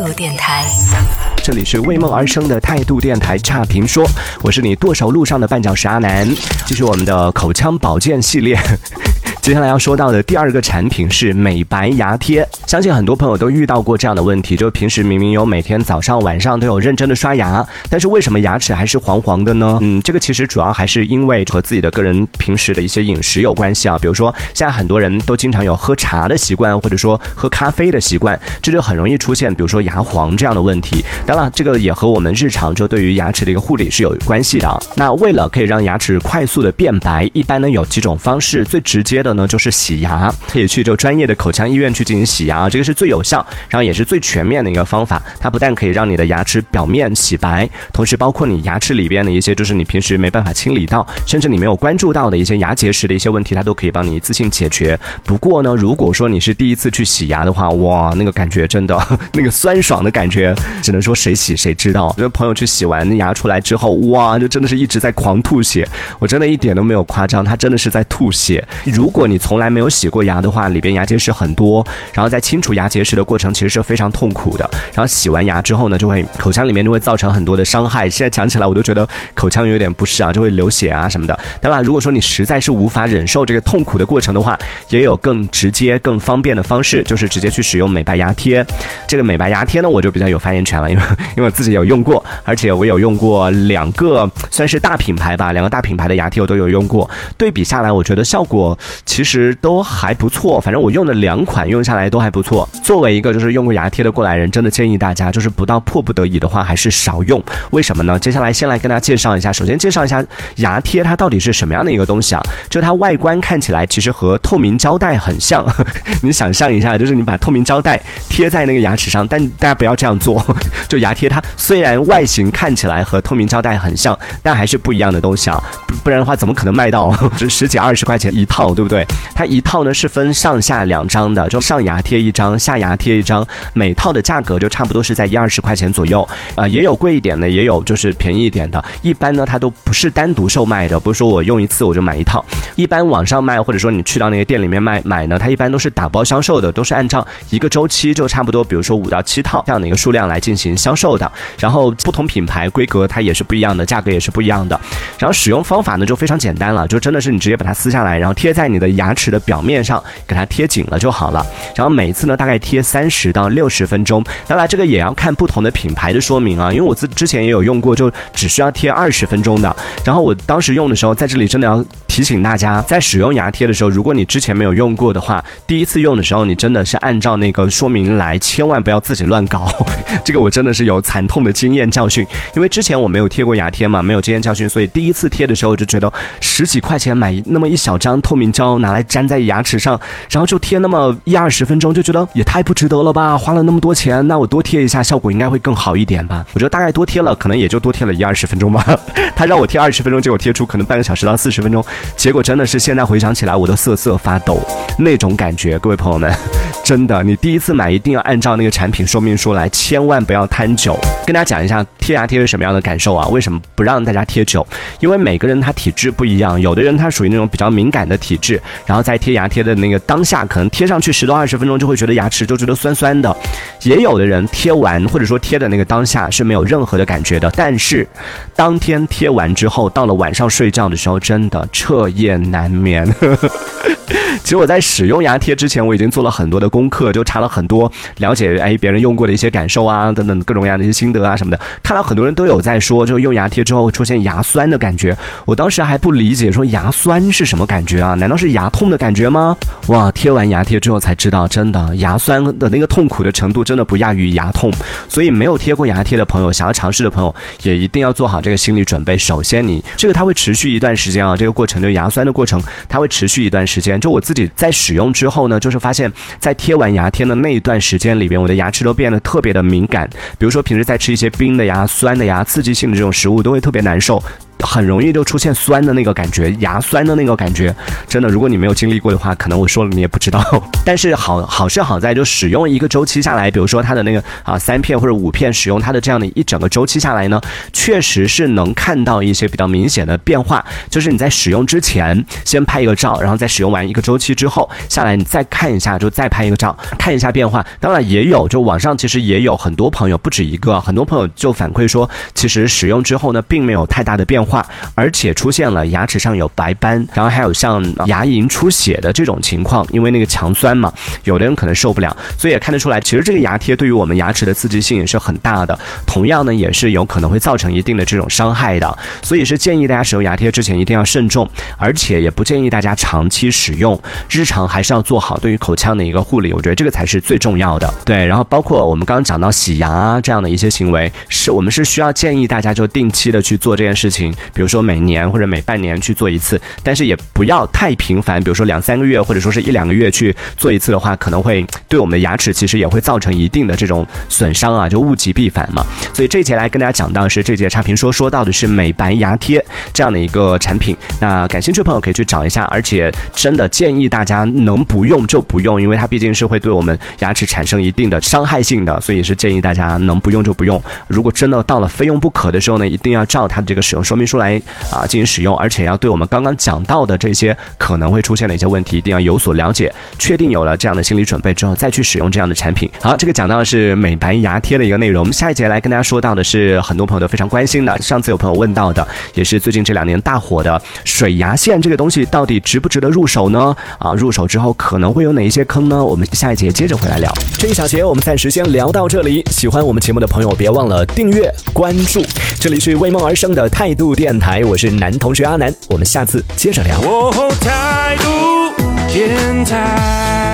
度电台，这里是为梦而生的态度电台差评说，我是你剁手路上的绊脚石阿南，继续我们的口腔保健系列。接下来要说到的第二个产品是美白牙贴，相信很多朋友都遇到过这样的问题，就是平时明明有每天早上晚上都有认真的刷牙，但是为什么牙齿还是黄黄的呢？嗯，这个其实主要还是因为和自己的个人平时的一些饮食有关系啊。比如说现在很多人都经常有喝茶的习惯，或者说喝咖啡的习惯，这就很容易出现比如说牙黄这样的问题。当然，这个也和我们日常就对于牙齿的一个护理是有关系的。那为了可以让牙齿快速的变白，一般呢有几种方式，最直接的。的呢，就是洗牙，可以去就专业的口腔医院去进行洗牙，这个是最有效，然后也是最全面的一个方法。它不但可以让你的牙齿表面洗白，同时包括你牙齿里边的一些，就是你平时没办法清理到，甚至你没有关注到的一些牙结石的一些问题，它都可以帮你一次性解决。不过呢，如果说你是第一次去洗牙的话，哇，那个感觉真的，那个酸爽的感觉，只能说谁洗谁知道。因为朋友去洗完牙出来之后，哇，就真的是一直在狂吐血，我真的一点都没有夸张，他真的是在吐血。如果如果你从来没有洗过牙的话，里边牙结石很多，然后在清除牙结石的过程其实是非常痛苦的。然后洗完牙之后呢，就会口腔里面就会造成很多的伤害。现在讲起来我都觉得口腔有点不适啊，就会流血啊什么的。当然，如果说你实在是无法忍受这个痛苦的过程的话，也有更直接、更方便的方式，就是直接去使用美白牙贴。这个美白牙贴呢，我就比较有发言权了，因为 因为我自己有用过，而且我有用过两个算是大品牌吧，两个大品牌的牙贴我都有用过。对比下来，我觉得效果。其实都还不错，反正我用的两款用下来都还不错。作为一个就是用过牙贴的过来人，真的建议大家就是不到迫不得已的话，还是少用。为什么呢？接下来先来跟大家介绍一下，首先介绍一下牙贴它到底是什么样的一个东西啊？就它外观看起来其实和透明胶带很像，你想象一下，就是你把透明胶带贴在那个牙齿上，但大家不要这样做。就牙贴它虽然外形看起来和透明胶带很像，但还是不一样的东西啊，不然的话怎么可能卖到这 十几二十块钱一套，对不对？它一套呢是分上下两张的，就上牙贴一张，下牙贴一张，每套的价格就差不多是在一二十块钱左右，啊，也有贵一点的，也有就是便宜一点的。一般呢，它都不是单独售卖的，不是说我用一次我就买一套。一般网上卖或者说你去到那个店里面卖买呢，它一般都是打包销售的，都是按照一个周期就差不多，比如说五到七套这样的一个数量来进行销售的。然后不同品牌规格它也是不一样的，价格也是不一样的。然后使用方法呢就非常简单了，就真的是你直接把它撕下来，然后贴在你的。牙齿的表面上给它贴紧了就好了，然后每一次呢大概贴三十到六十分钟。当然这个也要看不同的品牌的说明啊，因为我自之前也有用过，就只需要贴二十分钟的。然后我当时用的时候，在这里真的要提醒大家，在使用牙贴的时候，如果你之前没有用过的话，第一次用的时候，你真的是按照那个说明来，千万不要自己乱搞。这个我真的是有惨痛的经验教训，因为之前我没有贴过牙贴嘛，没有经验教训，所以第一次贴的时候就觉得十几块钱买那么一小张透明胶。拿来粘在牙齿上，然后就贴那么一二十分钟，就觉得也太不值得了吧！花了那么多钱，那我多贴一下，效果应该会更好一点吧？我觉得大概多贴了，可能也就多贴了一二十分钟吧。他让我贴二十分钟，结果贴出可能半个小时到四十分钟，结果真的是现在回想起来，我都瑟瑟发抖那种感觉。各位朋友们，真的，你第一次买一定要按照那个产品说明书来，千万不要贪久。跟大家讲一下贴牙贴是什么样的感受啊？为什么不让大家贴久？因为每个人他体质不一样，有的人他属于那种比较敏感的体质。然后在贴牙贴的那个当下，可能贴上去十多二十分钟就会觉得牙齿就觉得酸酸的，也有的人贴完或者说贴的那个当下是没有任何的感觉的，但是当天贴完之后，到了晚上睡觉的时候，真的彻夜难眠。其实我在使用牙贴之前，我已经做了很多的功课，就查了很多了解哎别人用过的一些感受啊等等各种各样的一些心得啊什么的。看到很多人都有在说，就用牙贴之后出现牙酸的感觉。我当时还不理解，说牙酸是什么感觉啊？难道是牙痛的感觉吗？哇，贴完牙贴之后才知道，真的牙酸的那个痛苦的程度真的不亚于牙痛。所以没有贴过牙贴的朋友，想要尝试的朋友也一定要做好这个心理准备。首先你这个它会持续一段时间啊，这个过程就牙酸的过程，它会持续一段时间。就我自己在使用之后呢，就是发现，在贴完牙贴的那一段时间里边，我的牙齿都变得特别的敏感。比如说平时在吃一些冰的呀、酸的呀、刺激性的这种食物，都会特别难受。很容易就出现酸的那个感觉，牙酸的那个感觉。真的，如果你没有经历过的话，可能我说了你也不知道。但是好好是好在，就使用一个周期下来，比如说它的那个啊三片或者五片，使用它的这样的一整个周期下来呢，确实是能看到一些比较明显的变化。就是你在使用之前先拍一个照，然后在使用完一个周期之后下来，你再看一下，就再拍一个照，看一下变化。当然也有，就网上其实也有很多朋友，不止一个，很多朋友就反馈说，其实使用之后呢，并没有太大的变化，话而且出现了牙齿上有白斑，然后还有像牙龈出血的这种情况，因为那个强酸嘛，有的人可能受不了，所以也看得出来，其实这个牙贴对于我们牙齿的刺激性也是很大的，同样呢，也是有可能会造成一定的这种伤害的，所以是建议大家使用牙贴之前一定要慎重，而且也不建议大家长期使用，日常还是要做好对于口腔的一个护理，我觉得这个才是最重要的。对，然后包括我们刚刚讲到洗牙啊这样的一些行为，是我们是需要建议大家就定期的去做这件事情，比如说每年或者每半年去做一次，但是也不要太频繁，比如说两三个月或者说是一两个月去做一次的话，可能会对我们的牙齿其实也会造成一定的这种损伤啊，就物极必反嘛。所以这节来跟大家讲到是这节差评说说到的是美白牙贴这样的一个产品，那感兴趣的朋友可以去找一下，而且真的建议大家能不用就不用，因为它毕竟是会对我们牙齿产生一定的伤害性的，所以是建议大家能不用就不用。如果真的到了非用不可的时候呢，一定要照它的这个使用说明明书来啊进行使用，而且要对我们刚刚讲到的这些可能会出现的一些问题，一定要有所了解，确定有了这样的心理准备之后再去使用这样的产品。好，这个讲到的是美白牙贴的一个内容，下一节来跟大家说到的是很多朋友都非常关心的，上次有朋友问到的，也是最近这两年大火的水牙线这个东西到底值不值得入手呢？啊，入手之后可能会有哪一些坑呢？我们下一节接着回来聊。这一小节我们暂时先聊到这里，喜欢我们节目的朋友别忘了订阅关注。这里是为梦而生的态度电台，我是男同学阿南，我们下次接着聊。哦，态度电台。